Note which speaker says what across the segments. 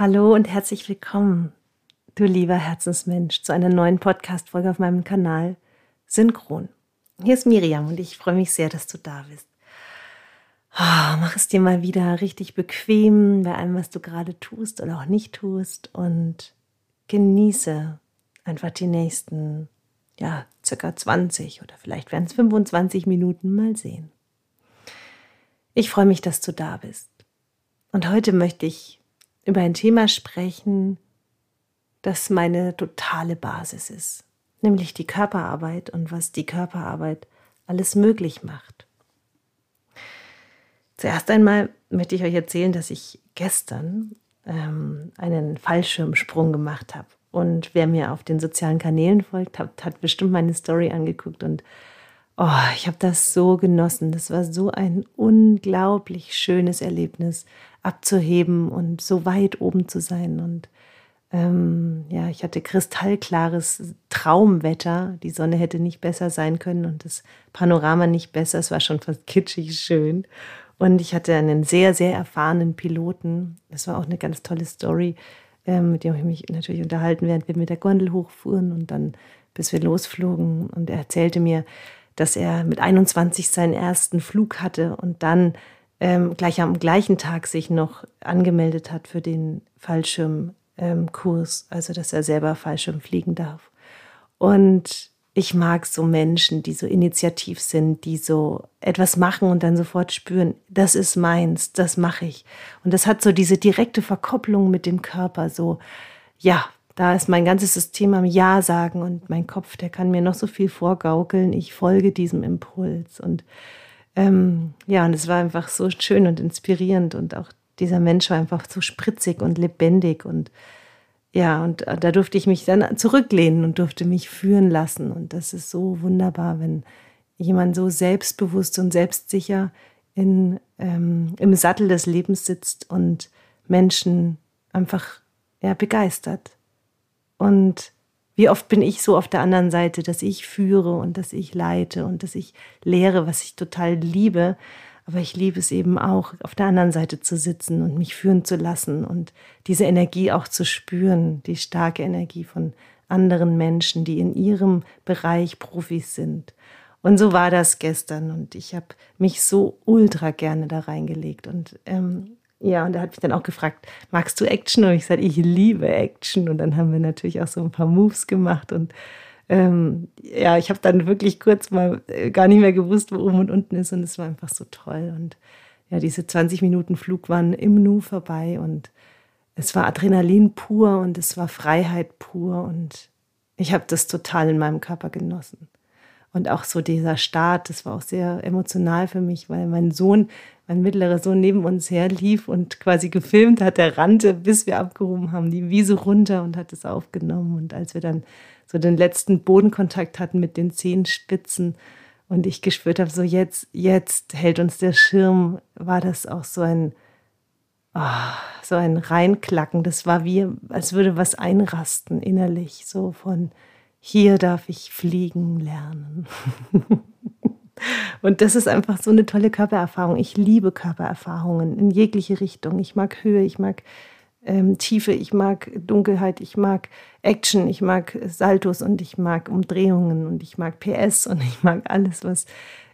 Speaker 1: Hallo und herzlich willkommen, du lieber Herzensmensch, zu einer neuen Podcast-Folge auf meinem Kanal Synchron. Hier ist Miriam und ich freue mich sehr, dass du da bist. Oh, mach es dir mal wieder richtig bequem bei allem, was du gerade tust oder auch nicht tust und genieße einfach die nächsten, ja, circa 20 oder vielleicht werden es 25 Minuten mal sehen. Ich freue mich, dass du da bist. Und heute möchte ich über ein Thema sprechen, das meine totale Basis ist, nämlich die Körperarbeit und was die Körperarbeit alles möglich macht. Zuerst einmal möchte ich euch erzählen, dass ich gestern ähm, einen Fallschirmsprung gemacht habe. Und wer mir auf den sozialen Kanälen folgt, hat, hat bestimmt meine Story angeguckt und oh, ich habe das so genossen. Das war so ein unglaublich schönes Erlebnis abzuheben und so weit oben zu sein. Und ähm, ja, ich hatte kristallklares Traumwetter. Die Sonne hätte nicht besser sein können und das Panorama nicht besser. Es war schon fast kitschig schön. Und ich hatte einen sehr, sehr erfahrenen Piloten. Das war auch eine ganz tolle Story, ähm, mit dem ich mich natürlich unterhalten, während wir mit der Gondel hochfuhren und dann bis wir losflogen. Und er erzählte mir, dass er mit 21 seinen ersten Flug hatte und dann ähm, gleich am gleichen Tag sich noch angemeldet hat für den Fallschirmkurs, ähm, also dass er selber Fallschirm fliegen darf. Und ich mag so Menschen, die so initiativ sind, die so etwas machen und dann sofort spüren, das ist meins, das mache ich. Und das hat so diese direkte Verkopplung mit dem Körper, so, ja, da ist mein ganzes System am Ja sagen und mein Kopf, der kann mir noch so viel vorgaukeln. Ich folge diesem Impuls. Und ähm, ja, und es war einfach so schön und inspirierend und auch dieser Mensch war einfach so spritzig und lebendig und ja, und da durfte ich mich dann zurücklehnen und durfte mich führen lassen. Und das ist so wunderbar, wenn jemand so selbstbewusst und selbstsicher in, ähm, im Sattel des Lebens sitzt und Menschen einfach ja, begeistert. Und wie oft bin ich so auf der anderen Seite, dass ich führe und dass ich leite und dass ich lehre, was ich total liebe. Aber ich liebe es eben auch, auf der anderen Seite zu sitzen und mich führen zu lassen und diese Energie auch zu spüren, die starke Energie von anderen Menschen, die in ihrem Bereich Profis sind. Und so war das gestern und ich habe mich so ultra gerne da reingelegt und ähm, ja, und er hat mich dann auch gefragt, magst du Action? Und ich sagte, ich liebe Action. Und dann haben wir natürlich auch so ein paar Moves gemacht. Und ähm, ja, ich habe dann wirklich kurz mal äh, gar nicht mehr gewusst, wo oben und unten ist. Und es war einfach so toll. Und ja, diese 20 Minuten Flug waren im Nu vorbei. Und es war Adrenalin pur und es war Freiheit pur. Und ich habe das total in meinem Körper genossen. Und auch so dieser Start, das war auch sehr emotional für mich, weil mein Sohn, mein mittlerer Sohn neben uns her lief und quasi gefilmt hat, der rannte, bis wir abgehoben haben, die Wiese runter und hat es aufgenommen. Und als wir dann so den letzten Bodenkontakt hatten mit den Zehenspitzen und ich gespürt habe, so jetzt, jetzt hält uns der Schirm, war das auch so ein, oh, so ein Reinklacken. Das war wie, als würde was einrasten innerlich, so von, hier darf ich fliegen lernen. Und das ist einfach so eine tolle Körpererfahrung. Ich liebe Körpererfahrungen in jegliche Richtung. Ich mag Höhe, ich mag ähm, Tiefe, ich mag Dunkelheit, ich mag Action, ich mag Saltos und ich mag Umdrehungen und ich mag PS und ich mag alles, was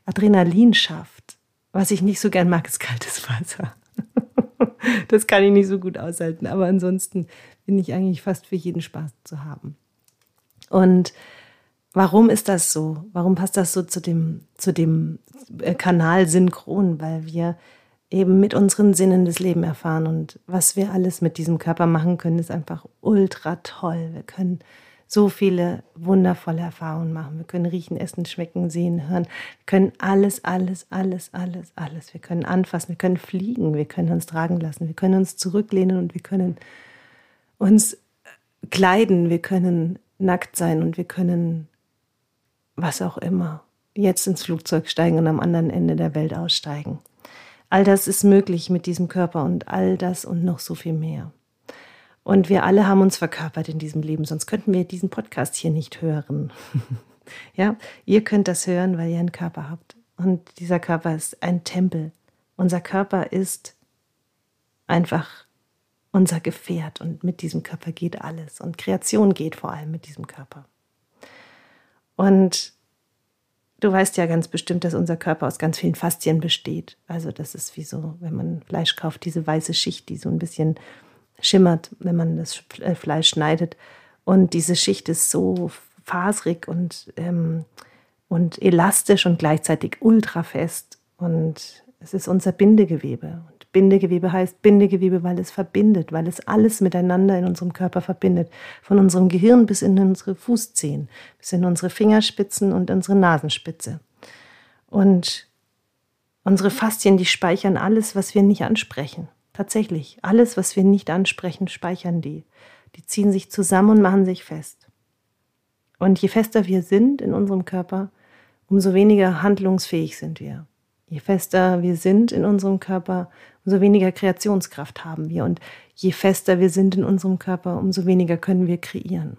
Speaker 1: Adrenalin schafft. Was ich nicht so gern mag, ist kaltes Wasser. das kann ich nicht so gut aushalten. Aber ansonsten bin ich eigentlich fast für jeden Spaß zu haben. Und warum ist das so? Warum passt das so zu dem, zu dem äh, Kanal synchron? Weil wir eben mit unseren Sinnen das Leben erfahren und was wir alles mit diesem Körper machen können, ist einfach ultra toll. Wir können so viele wundervolle Erfahrungen machen. Wir können riechen, essen, schmecken, sehen, hören. Wir können alles, alles, alles, alles, alles. Wir können anfassen, wir können fliegen, wir können uns tragen lassen, wir können uns zurücklehnen und wir können uns kleiden, wir können nackt sein und wir können was auch immer jetzt ins Flugzeug steigen und am anderen Ende der Welt aussteigen. All das ist möglich mit diesem Körper und all das und noch so viel mehr. Und wir alle haben uns verkörpert in diesem Leben, sonst könnten wir diesen Podcast hier nicht hören. ja, ihr könnt das hören, weil ihr einen Körper habt. Und dieser Körper ist ein Tempel. Unser Körper ist einfach unser Gefährt und mit diesem Körper geht alles und Kreation geht vor allem mit diesem Körper. Und du weißt ja ganz bestimmt, dass unser Körper aus ganz vielen Faszien besteht. Also das ist wie so, wenn man Fleisch kauft, diese weiße Schicht, die so ein bisschen schimmert, wenn man das äh, Fleisch schneidet. Und diese Schicht ist so faserig und, ähm, und elastisch und gleichzeitig ultra fest. Und es ist unser Bindegewebe. Bindegewebe heißt Bindegewebe, weil es verbindet, weil es alles miteinander in unserem Körper verbindet. Von unserem Gehirn bis in unsere Fußzehen, bis in unsere Fingerspitzen und unsere Nasenspitze. Und unsere Faszien, die speichern alles, was wir nicht ansprechen. Tatsächlich, alles, was wir nicht ansprechen, speichern die. Die ziehen sich zusammen und machen sich fest. Und je fester wir sind in unserem Körper, umso weniger handlungsfähig sind wir. Je fester wir sind in unserem Körper, umso weniger Kreationskraft haben wir. Und je fester wir sind in unserem Körper, umso weniger können wir kreieren.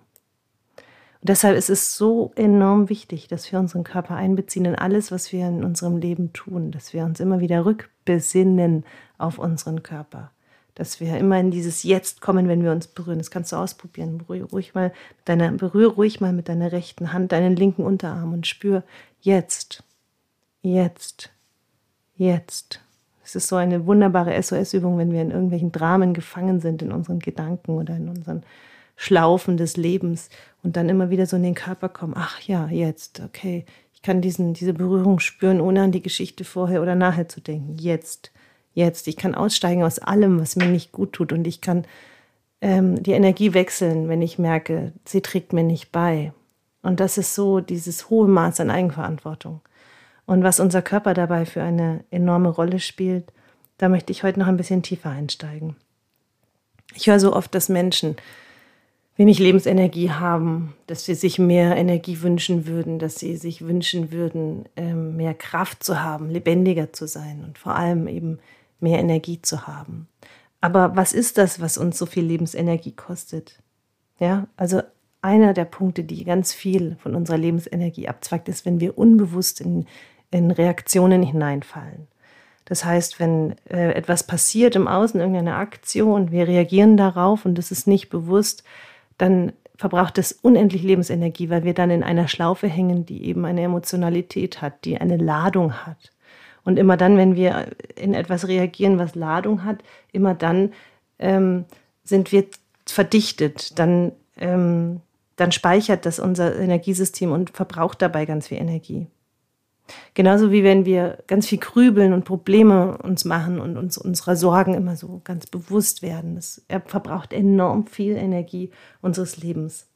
Speaker 1: Und deshalb ist es so enorm wichtig, dass wir unseren Körper einbeziehen in alles, was wir in unserem Leben tun, dass wir uns immer wieder rückbesinnen auf unseren Körper, dass wir immer in dieses Jetzt kommen, wenn wir uns berühren. Das kannst du ausprobieren. Berühre ruhig mal mit deiner, berühre ruhig mal mit deiner rechten Hand deinen linken Unterarm und spür jetzt, jetzt, jetzt. Es ist so eine wunderbare SOS-Übung, wenn wir in irgendwelchen Dramen gefangen sind, in unseren Gedanken oder in unseren Schlaufen des Lebens und dann immer wieder so in den Körper kommen. Ach ja, jetzt, okay. Ich kann diesen, diese Berührung spüren, ohne an die Geschichte vorher oder nachher zu denken. Jetzt, jetzt. Ich kann aussteigen aus allem, was mir nicht gut tut und ich kann ähm, die Energie wechseln, wenn ich merke, sie trägt mir nicht bei. Und das ist so dieses hohe Maß an Eigenverantwortung. Und was unser Körper dabei für eine enorme Rolle spielt, da möchte ich heute noch ein bisschen tiefer einsteigen. Ich höre so oft, dass Menschen wenig Lebensenergie haben, dass sie sich mehr Energie wünschen würden, dass sie sich wünschen würden, ähm, mehr Kraft zu haben, lebendiger zu sein und vor allem eben mehr Energie zu haben. Aber was ist das, was uns so viel Lebensenergie kostet? Ja, also einer der Punkte, die ganz viel von unserer Lebensenergie abzweigt, ist, wenn wir unbewusst in in Reaktionen hineinfallen. Das heißt, wenn äh, etwas passiert im Außen, irgendeine Aktion, wir reagieren darauf und das ist nicht bewusst, dann verbraucht es unendlich Lebensenergie, weil wir dann in einer Schlaufe hängen, die eben eine Emotionalität hat, die eine Ladung hat. Und immer dann, wenn wir in etwas reagieren, was Ladung hat, immer dann ähm, sind wir verdichtet, dann, ähm, dann speichert das unser Energiesystem und verbraucht dabei ganz viel Energie. Genauso wie wenn wir ganz viel grübeln und Probleme uns machen und uns unserer Sorgen immer so ganz bewusst werden. Das verbraucht enorm viel Energie unseres Lebens.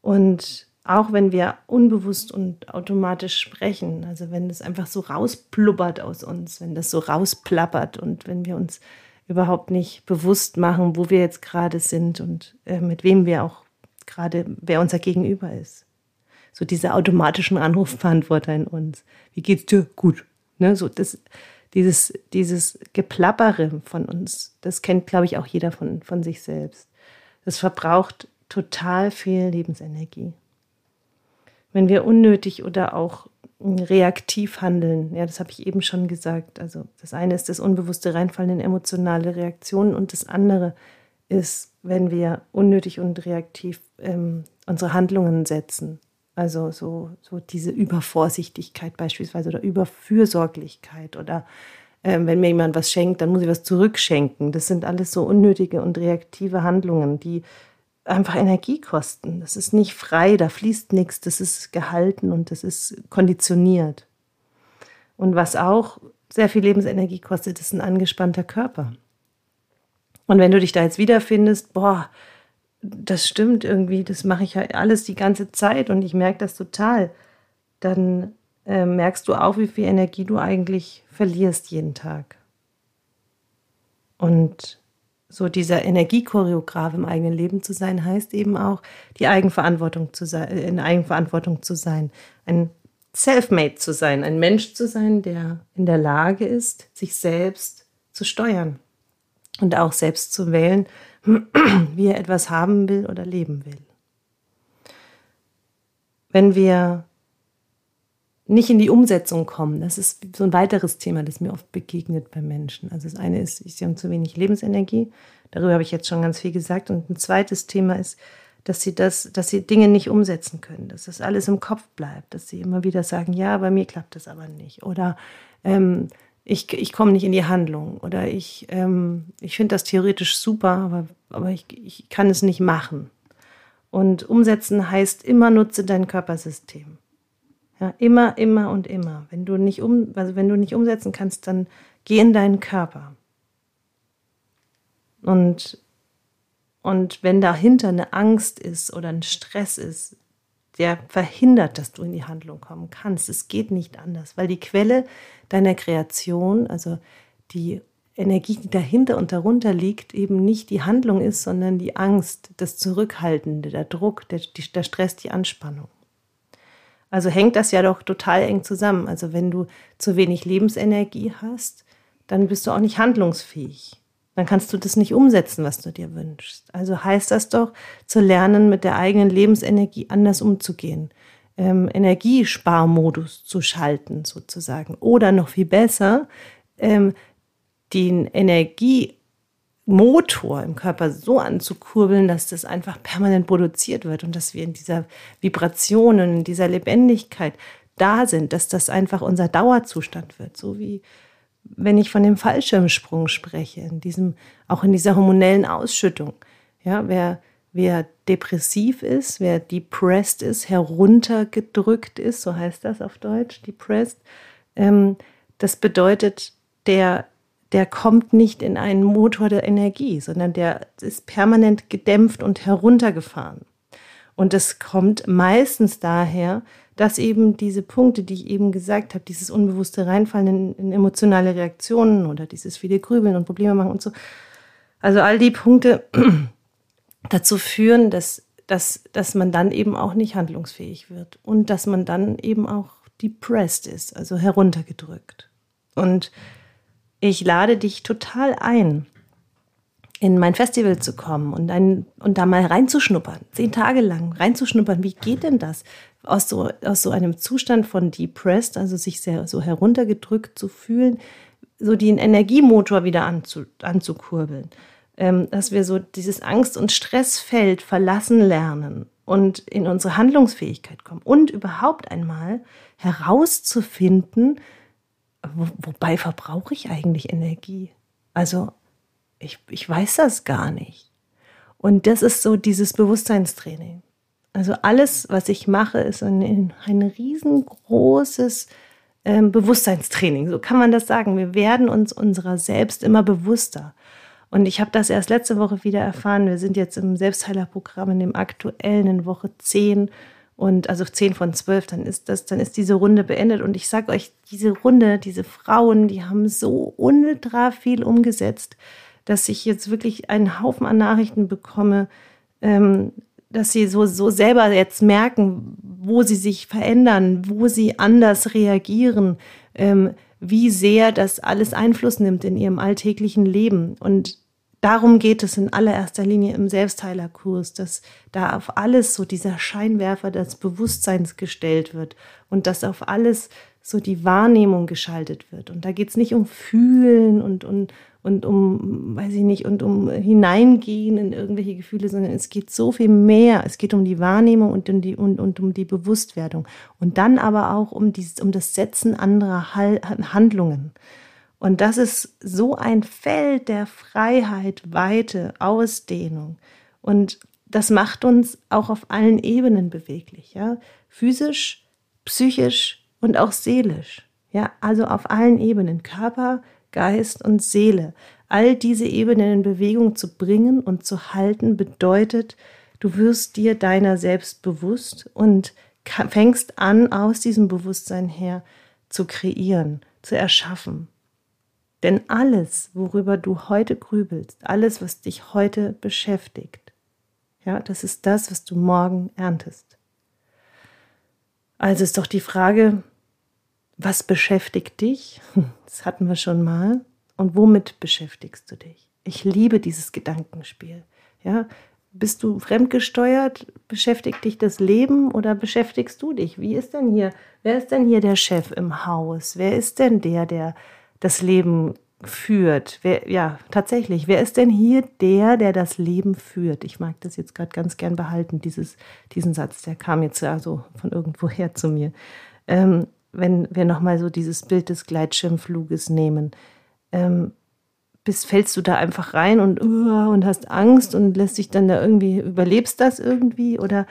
Speaker 1: Und auch wenn wir unbewusst und automatisch sprechen, also wenn es einfach so rausplubbert aus uns, wenn das so rausplappert und wenn wir uns überhaupt nicht bewusst machen, wo wir jetzt gerade sind und äh, mit wem wir auch gerade, wer unser Gegenüber ist so diese automatischen Anrufbeantworter in uns. Wie geht's dir? Gut. Ne, so das, dieses, dieses Geplappere von uns, das kennt, glaube ich, auch jeder von, von sich selbst. Das verbraucht total viel Lebensenergie. Wenn wir unnötig oder auch reaktiv handeln, ja, das habe ich eben schon gesagt. Also das eine ist das unbewusste Reinfallen in emotionale Reaktionen und das andere ist, wenn wir unnötig und reaktiv ähm, unsere Handlungen setzen. Also so, so diese Übervorsichtigkeit beispielsweise oder Überfürsorglichkeit oder äh, wenn mir jemand was schenkt, dann muss ich was zurückschenken. Das sind alles so unnötige und reaktive Handlungen, die einfach Energie kosten. Das ist nicht frei, da fließt nichts, das ist gehalten und das ist konditioniert. Und was auch sehr viel Lebensenergie kostet, ist ein angespannter Körper. Und wenn du dich da jetzt wiederfindest, boah, das stimmt irgendwie, das mache ich halt alles die ganze Zeit und ich merke das total, dann äh, merkst du auch, wie viel Energie du eigentlich verlierst jeden Tag. Und so dieser Energiechoreograf im eigenen Leben zu sein, heißt eben auch, die Eigenverantwortung zu sein, in Eigenverantwortung zu sein, ein Selfmade zu sein, ein Mensch zu sein, der in der Lage ist, sich selbst zu steuern und auch selbst zu wählen, wie er etwas haben will oder leben will. Wenn wir nicht in die Umsetzung kommen. Das ist so ein weiteres Thema, das mir oft begegnet bei Menschen. Also das eine ist, sie haben zu wenig Lebensenergie. Darüber habe ich jetzt schon ganz viel gesagt. Und ein zweites Thema ist, dass sie das, dass sie Dinge nicht umsetzen können, dass das alles im Kopf bleibt, dass sie immer wieder sagen, ja, bei mir klappt das aber nicht. Oder ähm, ich, ich komme nicht in die Handlung. Oder ich, ähm, ich finde das theoretisch super, aber, aber ich, ich kann es nicht machen. Und umsetzen heißt immer nutze dein Körpersystem. Ja, immer, immer und immer. Wenn du nicht um, also wenn du nicht umsetzen kannst, dann geh in deinen Körper. Und, und wenn dahinter eine Angst ist oder ein Stress ist, der verhindert, dass du in die Handlung kommen kannst. Es geht nicht anders, weil die Quelle deiner Kreation, also die Energie, die dahinter und darunter liegt, eben nicht die Handlung ist, sondern die Angst, das Zurückhaltende, der Druck, der, der Stress, die Anspannung. Also hängt das ja doch total eng zusammen. Also wenn du zu wenig Lebensenergie hast, dann bist du auch nicht handlungsfähig. Dann kannst du das nicht umsetzen, was du dir wünschst. Also heißt das doch, zu lernen, mit der eigenen Lebensenergie anders umzugehen. Ähm, Energiesparmodus zu schalten, sozusagen. Oder noch viel besser, ähm, den Energie Motor im Körper so anzukurbeln, dass das einfach permanent produziert wird und dass wir in dieser Vibration und in dieser Lebendigkeit da sind, dass das einfach unser Dauerzustand wird, so wie wenn ich von dem Fallschirmsprung spreche, in diesem auch in dieser hormonellen Ausschüttung. Ja, wer wer depressiv ist, wer depressed ist, heruntergedrückt ist, so heißt das auf Deutsch, depressed, ähm, das bedeutet, der der kommt nicht in einen Motor der Energie, sondern der ist permanent gedämpft und heruntergefahren. Und das kommt meistens daher, dass eben diese Punkte, die ich eben gesagt habe, dieses unbewusste Reinfallen in, in emotionale Reaktionen oder dieses viele Grübeln und Probleme machen und so, also all die Punkte dazu führen, dass, dass, dass man dann eben auch nicht handlungsfähig wird und dass man dann eben auch depressed ist, also heruntergedrückt. Und ich lade dich total ein, in mein Festival zu kommen und, ein, und da mal reinzuschnuppern, zehn Tage lang reinzuschnuppern. Wie geht denn das? Aus so, aus so einem Zustand von depressed, also sich sehr so heruntergedrückt zu fühlen, so den Energiemotor wieder anzu, anzukurbeln. Ähm, dass wir so dieses Angst- und Stressfeld verlassen lernen und in unsere Handlungsfähigkeit kommen und überhaupt einmal herauszufinden, wo, wobei verbrauche ich eigentlich Energie? Also ich, ich weiß das gar nicht. Und das ist so dieses Bewusstseinstraining. Also alles, was ich mache, ist ein, ein riesengroßes ähm, Bewusstseinstraining. So kann man das sagen. Wir werden uns unserer selbst immer bewusster. Und ich habe das erst letzte Woche wieder erfahren. Wir sind jetzt im Selbstheilerprogramm in dem aktuellen in Woche 10 und also 10 von 12, dann ist das, dann ist diese Runde beendet. Und ich sage euch, diese Runde, diese Frauen, die haben so ultra viel umgesetzt, dass ich jetzt wirklich einen Haufen an Nachrichten bekomme, ähm, dass sie so, so selber jetzt merken, wo sie sich verändern, wo sie anders reagieren, ähm, wie sehr das alles Einfluss nimmt in ihrem alltäglichen Leben. Und darum geht es in allererster Linie im Selbstheilerkurs, dass da auf alles so dieser Scheinwerfer des Bewusstseins gestellt wird und dass auf alles so die Wahrnehmung geschaltet wird. Und da geht es nicht um Fühlen und, und, und um, weiß ich nicht, und um Hineingehen in irgendwelche Gefühle, sondern es geht so viel mehr. Es geht um die Wahrnehmung und um die, und, und um die Bewusstwerdung. Und dann aber auch um, dieses, um das Setzen anderer Handlungen. Und das ist so ein Feld der Freiheit, Weite, Ausdehnung. Und das macht uns auch auf allen Ebenen beweglich, ja. Physisch, psychisch und auch seelisch. Ja, also auf allen Ebenen. Körper, Geist und Seele. All diese Ebenen in Bewegung zu bringen und zu halten bedeutet, du wirst dir deiner selbst bewusst und fängst an, aus diesem Bewusstsein her zu kreieren, zu erschaffen. Denn alles, worüber du heute grübelst, alles, was dich heute beschäftigt, ja, das ist das, was du morgen erntest. Also ist doch die Frage, was beschäftigt dich? Das hatten wir schon mal. Und womit beschäftigst du dich? Ich liebe dieses Gedankenspiel. Ja, Bist du fremdgesteuert? Beschäftigt dich das Leben oder beschäftigst du dich? Wie ist denn hier, wer ist denn hier der Chef im Haus? Wer ist denn der, der das Leben führt? Wer, ja, tatsächlich, wer ist denn hier der, der das Leben führt? Ich mag das jetzt gerade ganz gern behalten, dieses, diesen Satz, der kam jetzt also von irgendwoher zu mir. Ähm, wenn wir nochmal so dieses Bild des Gleitschirmfluges nehmen, ähm, bist, fällst du da einfach rein und, uh, und hast Angst und lässt dich dann da irgendwie, überlebst das irgendwie oder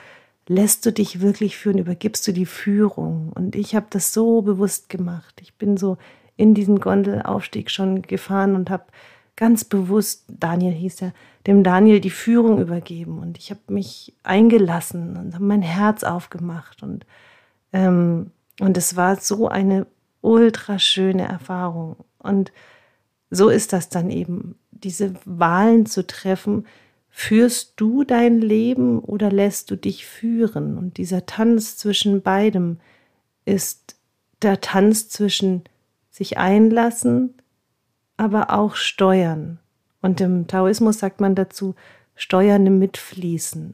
Speaker 1: lässt du dich wirklich führen, übergibst du die Führung? Und ich habe das so bewusst gemacht. Ich bin so in diesen Gondelaufstieg schon gefahren und habe ganz bewusst, Daniel hieß er, dem Daniel die Führung übergeben. Und ich habe mich eingelassen und habe mein Herz aufgemacht. Und, ähm, und es war so eine ultra schöne Erfahrung. Und so ist das dann eben, diese Wahlen zu treffen. Führst du dein Leben oder lässt du dich führen? Und dieser Tanz zwischen beidem ist der Tanz zwischen sich einlassen, aber auch steuern. Und im Taoismus sagt man dazu, steuern im Mitfließen.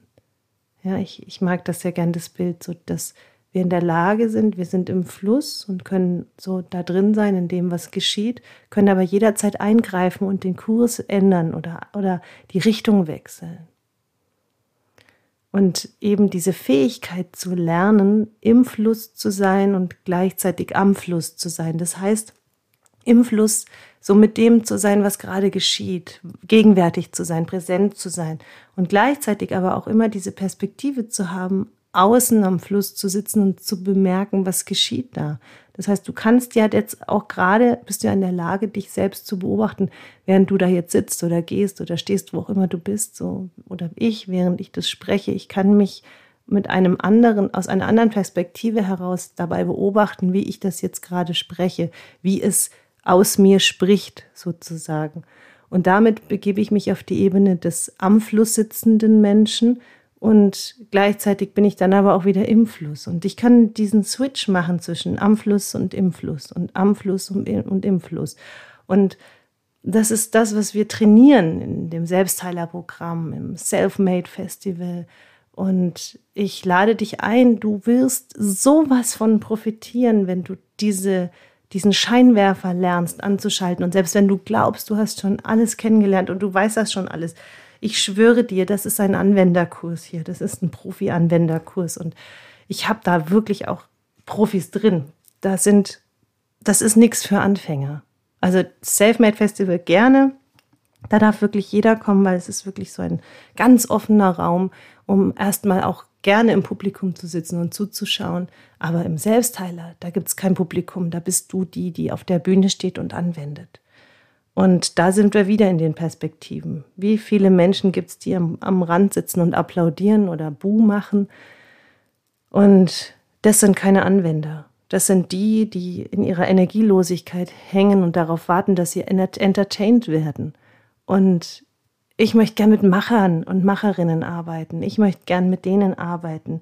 Speaker 1: Ja, ich, ich mag das sehr gern, das Bild, so dass wir in der Lage sind, wir sind im Fluss und können so da drin sein in dem, was geschieht, können aber jederzeit eingreifen und den Kurs ändern oder, oder die Richtung wechseln. Und eben diese Fähigkeit zu lernen, im Fluss zu sein und gleichzeitig am Fluss zu sein. Das heißt, im Fluss so mit dem zu sein, was gerade geschieht, gegenwärtig zu sein, präsent zu sein und gleichzeitig aber auch immer diese Perspektive zu haben, außen am Fluss zu sitzen und zu bemerken, was geschieht da. Das heißt, du kannst ja jetzt auch gerade, bist du ja in der Lage, dich selbst zu beobachten, während du da jetzt sitzt oder gehst oder stehst, wo auch immer du bist, so, oder ich, während ich das spreche. Ich kann mich mit einem anderen, aus einer anderen Perspektive heraus dabei beobachten, wie ich das jetzt gerade spreche, wie es aus mir spricht, sozusagen. Und damit begebe ich mich auf die Ebene des am Fluss sitzenden Menschen und gleichzeitig bin ich dann aber auch wieder im Fluss. Und ich kann diesen Switch machen zwischen am Fluss und im Fluss und am Fluss und im Fluss. Und das ist das, was wir trainieren in dem Selbstheilerprogramm, im Self-Made Festival. Und ich lade dich ein, du wirst sowas von profitieren, wenn du diese, diesen Scheinwerfer lernst anzuschalten. Und selbst wenn du glaubst, du hast schon alles kennengelernt und du weißt das schon alles, ich schwöre dir, das ist ein Anwenderkurs hier. Das ist ein Profi-Anwenderkurs. Und ich habe da wirklich auch Profis drin. Da sind, das ist nichts für Anfänger. Also Selfmade Festival gerne. Da darf wirklich jeder kommen, weil es ist wirklich so ein ganz offener Raum, um erstmal auch gerne im Publikum zu sitzen und zuzuschauen. Aber im Selbstheiler, da gibt es kein Publikum. Da bist du die, die auf der Bühne steht und anwendet. Und da sind wir wieder in den Perspektiven. Wie viele Menschen gibt es, die am, am Rand sitzen und applaudieren oder Buh machen? Und das sind keine Anwender. Das sind die, die in ihrer Energielosigkeit hängen und darauf warten, dass sie entertained werden. Und ich möchte gern mit Machern und Macherinnen arbeiten. Ich möchte gern mit denen arbeiten,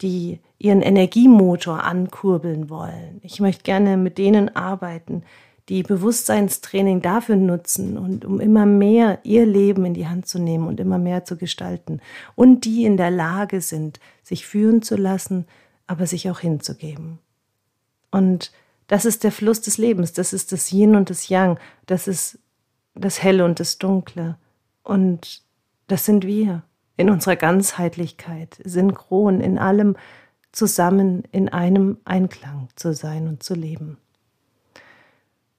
Speaker 1: die ihren Energiemotor ankurbeln wollen. Ich möchte gerne mit denen arbeiten, die Bewusstseinstraining dafür nutzen und um immer mehr ihr Leben in die Hand zu nehmen und immer mehr zu gestalten und die in der Lage sind, sich führen zu lassen, aber sich auch hinzugeben. Und das ist der Fluss des Lebens, das ist das Yin und das Yang, das ist das Helle und das Dunkle. Und das sind wir in unserer Ganzheitlichkeit, synchron in allem zusammen in einem Einklang zu sein und zu leben.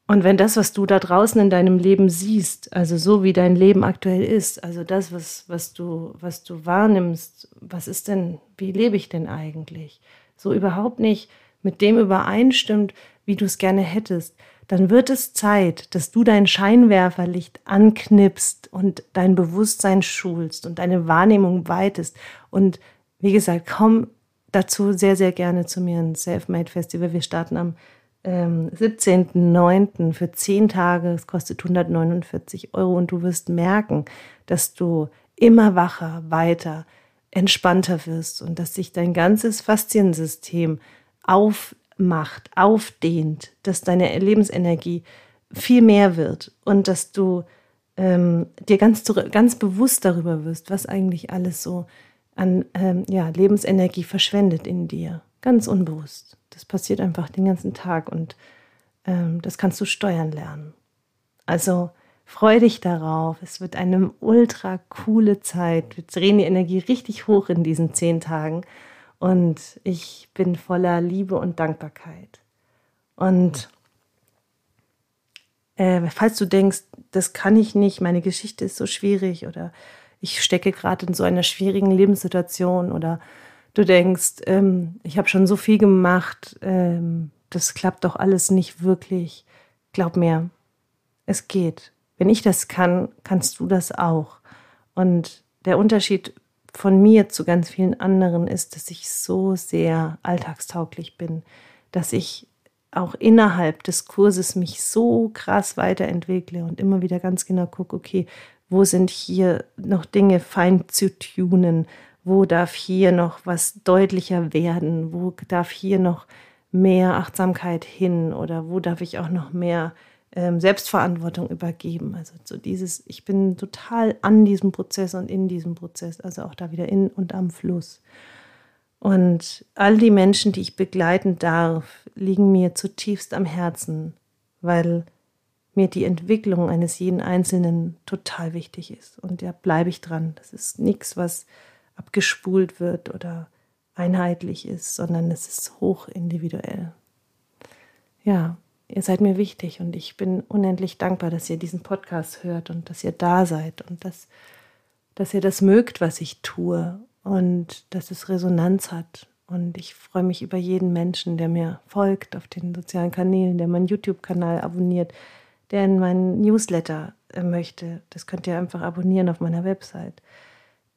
Speaker 1: Und wenn das, was du da draußen in deinem Leben siehst, also so wie dein Leben aktuell ist, also das, was, was, du, was du wahrnimmst, was ist denn, wie lebe ich denn eigentlich, so überhaupt nicht mit dem übereinstimmt, wie du es gerne hättest, dann wird es Zeit, dass du dein Scheinwerferlicht anknipst und dein Bewusstsein schulst und deine Wahrnehmung weitest. Und wie gesagt, komm dazu sehr, sehr gerne zu mir ins Selfmade Festival. Wir starten am ähm, 17.09. für 10 Tage. Es kostet 149 Euro und du wirst merken, dass du immer wacher, weiter, entspannter wirst und dass sich dein ganzes Fasziensystem aufmacht, aufdehnt, dass deine Lebensenergie viel mehr wird und dass du ähm, dir ganz, ganz bewusst darüber wirst, was eigentlich alles so an ähm, ja, Lebensenergie verschwendet in dir. Ganz unbewusst. Das passiert einfach den ganzen Tag und ähm, das kannst du steuern lernen. Also freu dich darauf. Es wird eine ultra coole Zeit. Wir drehen die Energie richtig hoch in diesen zehn Tagen und ich bin voller Liebe und Dankbarkeit. Und äh, falls du denkst, das kann ich nicht, meine Geschichte ist so schwierig oder ich stecke gerade in so einer schwierigen Lebenssituation oder du denkst, ähm, ich habe schon so viel gemacht, ähm, das klappt doch alles nicht wirklich. Glaub mir, es geht. Wenn ich das kann, kannst du das auch. Und der Unterschied von mir zu ganz vielen anderen ist, dass ich so sehr alltagstauglich bin, dass ich auch innerhalb des Kurses mich so krass weiterentwickle und immer wieder ganz genau gucke, okay, wo sind hier noch Dinge fein zu tunen, wo darf hier noch was deutlicher werden, wo darf hier noch mehr Achtsamkeit hin oder wo darf ich auch noch mehr ähm, Selbstverantwortung übergeben. Also so dieses, ich bin total an diesem Prozess und in diesem Prozess, also auch da wieder in und am Fluss. Und all die Menschen, die ich begleiten darf, liegen mir zutiefst am Herzen, weil mir die Entwicklung eines jeden Einzelnen total wichtig ist. Und da bleibe ich dran. Das ist nichts, was abgespult wird oder einheitlich ist, sondern es ist hoch individuell. Ja, ihr seid mir wichtig und ich bin unendlich dankbar, dass ihr diesen Podcast hört und dass ihr da seid und dass, dass ihr das mögt, was ich tue und dass es Resonanz hat. Und ich freue mich über jeden Menschen, der mir folgt auf den sozialen Kanälen, der meinen YouTube-Kanal abonniert, der in meinen Newsletter äh, möchte. Das könnt ihr einfach abonnieren auf meiner Website.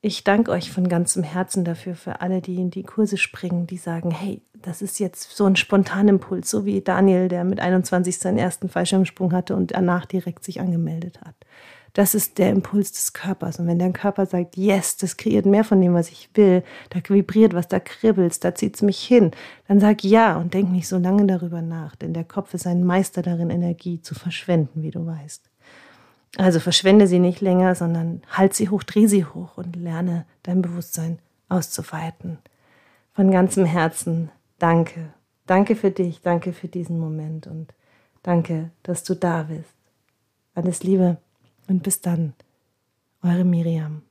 Speaker 1: Ich danke euch von ganzem Herzen dafür, für alle, die in die Kurse springen, die sagen, hey, das ist jetzt so ein Spontanimpuls, so wie Daniel, der mit 21 seinen ersten Fallschirmsprung hatte und danach direkt sich angemeldet hat. Das ist der Impuls des Körpers. Und wenn der Körper sagt, yes, das kreiert mehr von dem, was ich will, da vibriert was, da kribbelt da zieht es mich hin, dann sag ja und denk nicht so lange darüber nach, denn der Kopf ist ein Meister darin, Energie zu verschwenden, wie du weißt. Also verschwende sie nicht länger, sondern halt sie hoch, dreh sie hoch und lerne dein Bewusstsein auszuweiten. Von ganzem Herzen danke. Danke für dich, danke für diesen Moment und danke, dass du da bist. Alles Liebe und bis dann, eure Miriam.